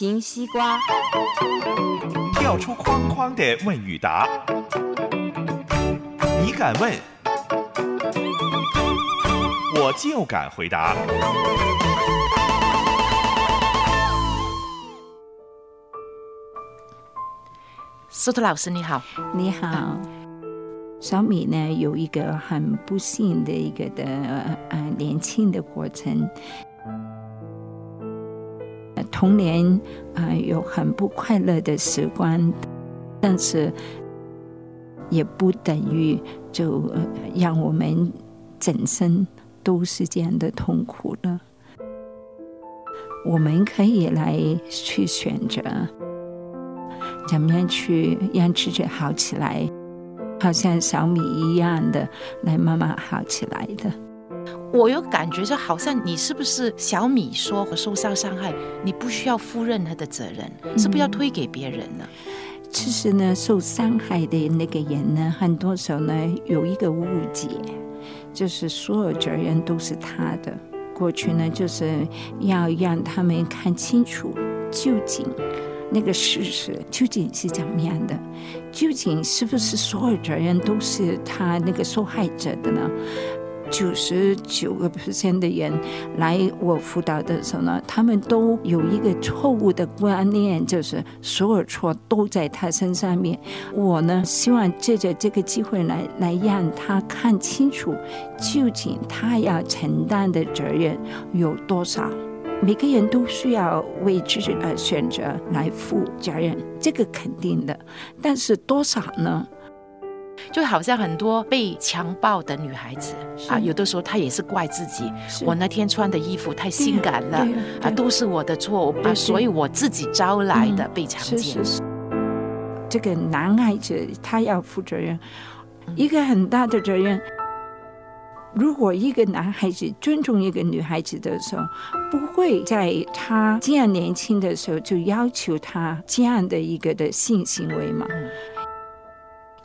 方形西瓜，跳出框框的问与答，你敢问，我就敢回答。苏特老师你好，你好，小米呢有一个很不幸的一个的呃年轻的过程，呃童年啊、有很不快乐的时光，但是也不等于就、让我们整生都是这样的痛苦的。我们可以来去选择。怎么样去让自己好起来，好像小米一样的来慢慢好起来的。我有感觉就好像你是不是小米说我受到伤害，你不需要负任何的责任，是不是要推给别人呢？其实呢，受伤害的那个人呢，很多时候呢有一个误解，就是所有责任都是他的。过去呢，就是要让他们看清楚究竟。那个事实究竟是怎么样的？究竟是不是所有责任都是他那个受害者的呢？九十九个 percent 的人来我辅导的时候呢，他们都有一个错误的观念，就是所有错都在他身上面。我呢，希望借着这个机会来来让他看清楚，究竟他要承担的责任有多少。每个人都需要为自己的选择来负责任，这个肯定的。但是多少呢？就好像很多被强暴的女孩子啊，有的时候她也是怪自己，我那天穿的衣服太性感了啊，都是我的错啊，所以我自己招来的被强奸。这个男孩子他要负责任，一个很大的责任。如果一个男孩子尊重一个女孩子的时候，不会在他这样年轻的时候就要求他这样的一个的性行为嘛？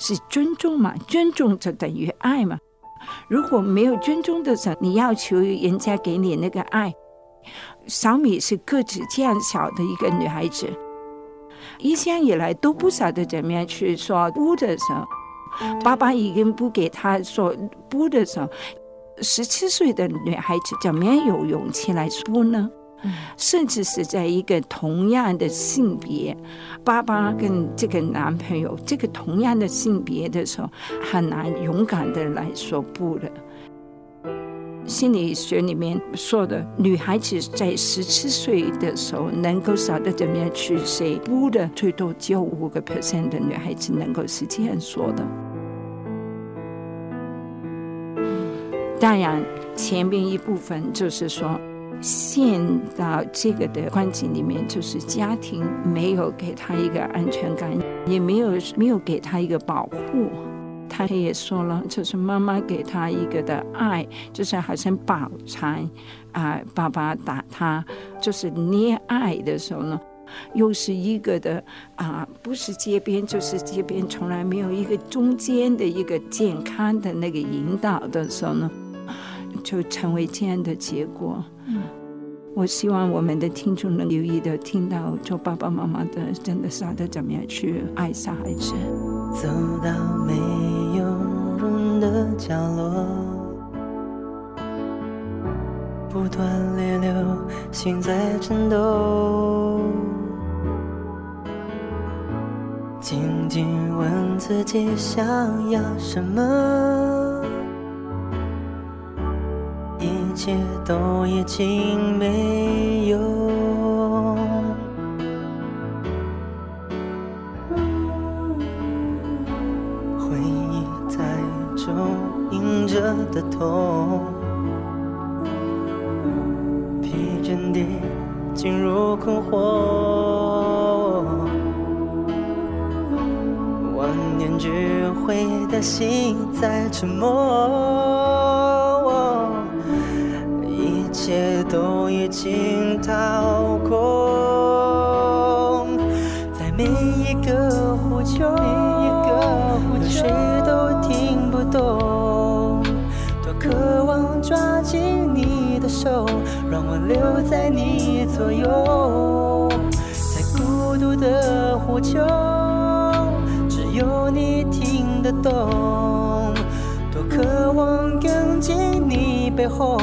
是尊重嘛？尊重就等于爱嘛？如果没有尊重的时候，你要求人家给你那个爱，小米是个子这样小的一个女孩子，一向以来都不晓得怎么样去说不的时候。爸爸已经不给他说不的时候，十七岁的女孩子怎么样有勇气来说呢？甚至是在一个同样的性别，爸爸跟这个男朋友这个同样的性别的时候，很难勇敢的来说不的。心理学里面说的，女孩子在十七岁的时候能够晓得怎么样去 say 不的，最多只有五个 percent 的女孩子能够是这样说的。当然，前面一部分就是说，陷到这个的关系里面，就是家庭没有给他一个安全感，也没有没有给他一个保护。他也说了，就是妈妈给他一个的爱，就是好像保残啊，爸爸打他，就是溺爱的时候呢，又是一个的啊，不是街边就是街边，从来没有一个中间的一个健康的那个引导的时候呢，就成为这样的结果。嗯，我希望我们的听众能留意的听到做爸爸妈妈的，真的晓得怎么样去爱小孩子。走到没有人的角落，不断裂流，心在颤抖。静静问自己想要什么，切都已经没有。回忆在中隐着的痛，疲倦地进入困惑，万念俱灰的心在沉默，已经掏空，在每一个呼救，谁都听不懂，多渴望抓紧你的手，让我留在你左右，在孤独的呼救，只有你听得懂，多渴望跟进你背后，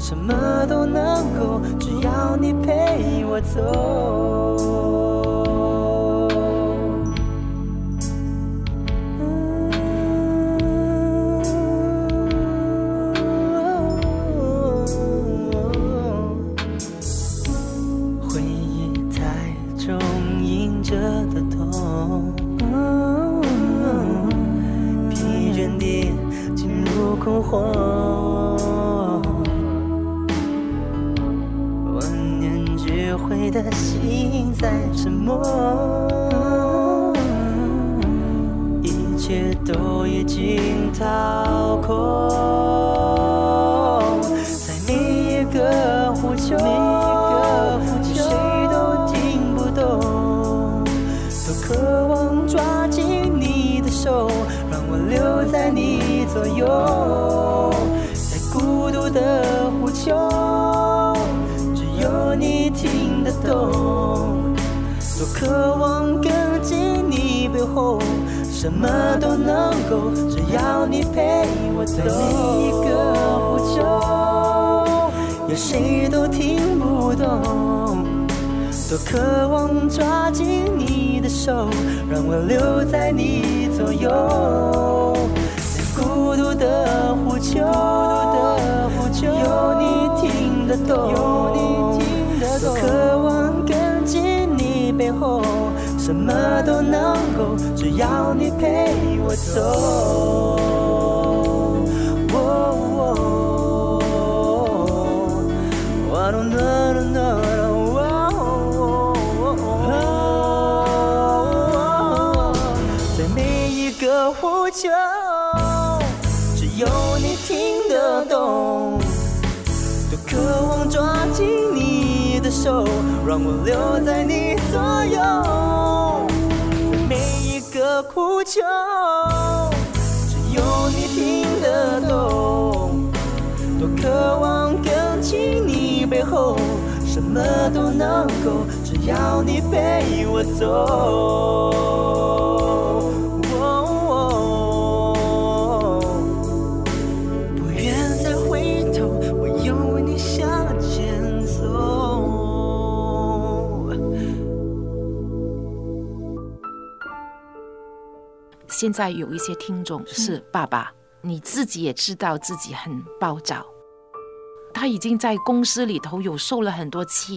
什么都能够，只要你陪我走。已经掏空，在每一个呼求。谁都听不懂，多渴望抓紧你的手，让我留在你左右，在孤独的呼求，只有你听得懂，多渴望跟进你背后，什么都能够，只要你陪我走。每一个呼救，有谁都听不懂。多渴望抓紧你的手，让我留在你左右，在孤独的呼求，有你听得懂，多渴望跟进你背后，什么都能够，只要你陪我走。在每一个呼救，只有你听得懂。多渴望抓紧你的手，让我留在你左右。每一个苦求，只有你听得懂。多渴望跟进你背后，什么都能够，只要你陪我走。现在有一些听众是爸爸，你自己也知道自己很暴躁，他已经在公司里头有受了很多气，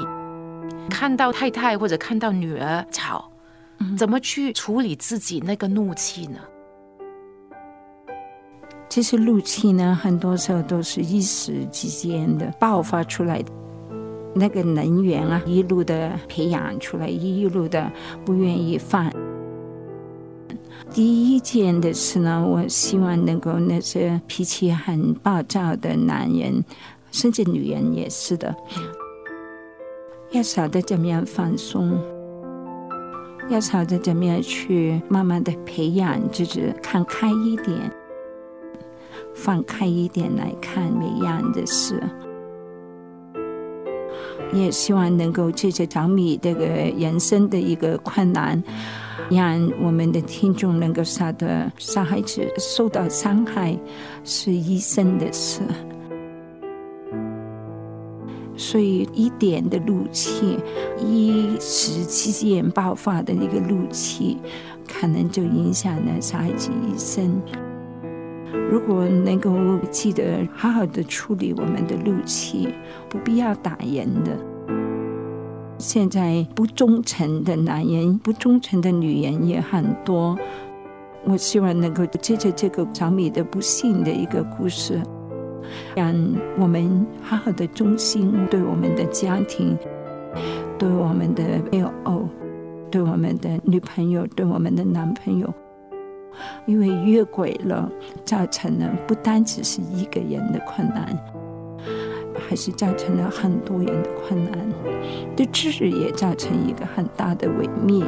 看到太太或者看到女儿吵，怎么去处理自己那个怒气呢？其实怒气呢，很多时候都是一时之间的爆发出来的，那个能源啊，一路的培养出来，一路的不愿意放。第一件的事呢，我希望能够那些脾气很暴躁的男人，甚至女人也是的，要晓得怎么样放松，要晓得怎么样去慢慢的培养自己，看开一点，放开一点来看每样的事。也希望能够借着小米这个人生的一个困难，让我们的听众能够晓得，小孩子受到伤害是一生的事，所以一点的怒气，一时之间爆发的一个怒气，可能就影响了小孩子一生。如果能够记得好好的处理我们的怒气，不必要打人的。现在不忠诚的男人、不忠诚的女人也很多。我希望能够借着这个小米的不幸的一个故事，让我们好好的忠心对我们的家庭，对我们的配偶，对我们的女朋友，对我们的男朋友。因为越轨了，造成了不单只是一个人的困难，还是造成了很多人的困难，对知识也造成一个很大的毁灭。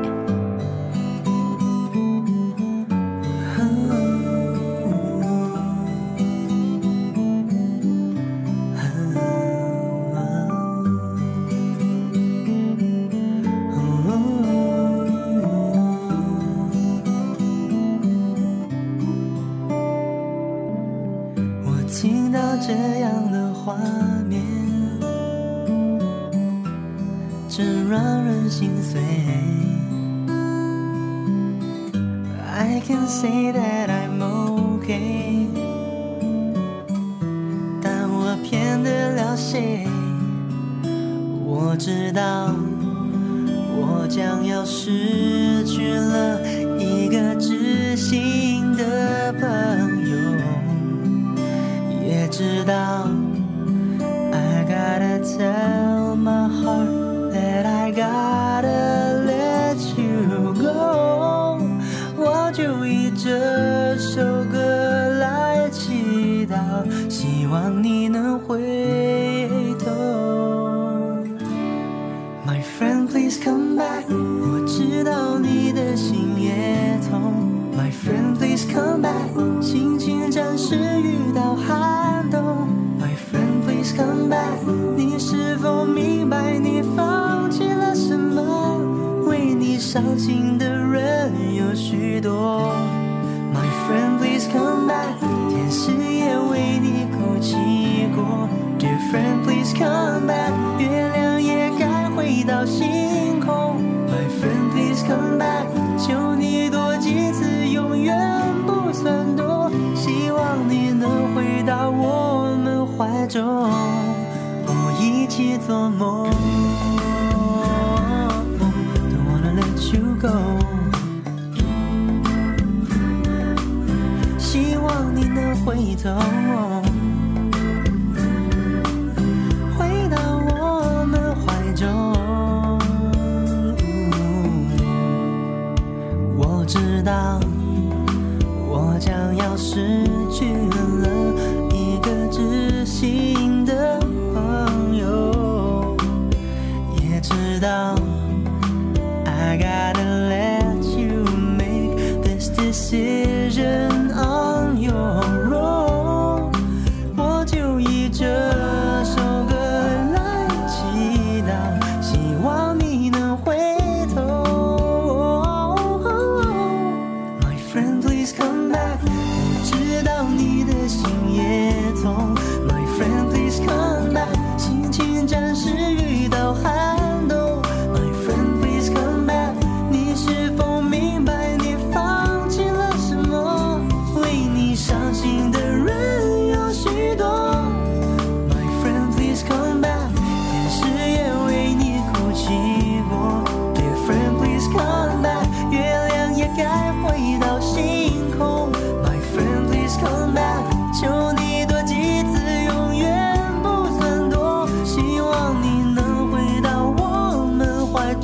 心碎。I can say that i'm okay 但我骗得了谁我知道我将要失去了一个知心的朋友。也知道 i gotta tell 中，我一起做梦。Don't wanna let you go。希望你能回头。seja.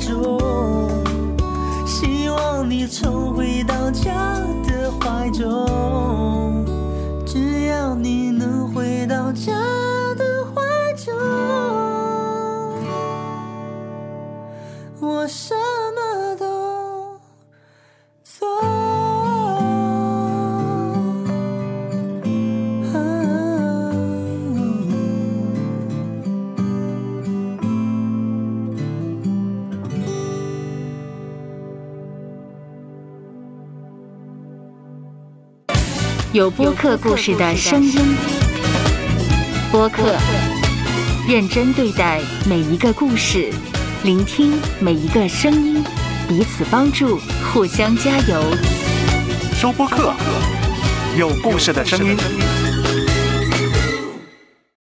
中希望你重回到家的怀中。有播客故事的声音，播客认真对待每一个故事，聆听每一个声音，彼此帮助，互相加油。收播客，有故事的声音。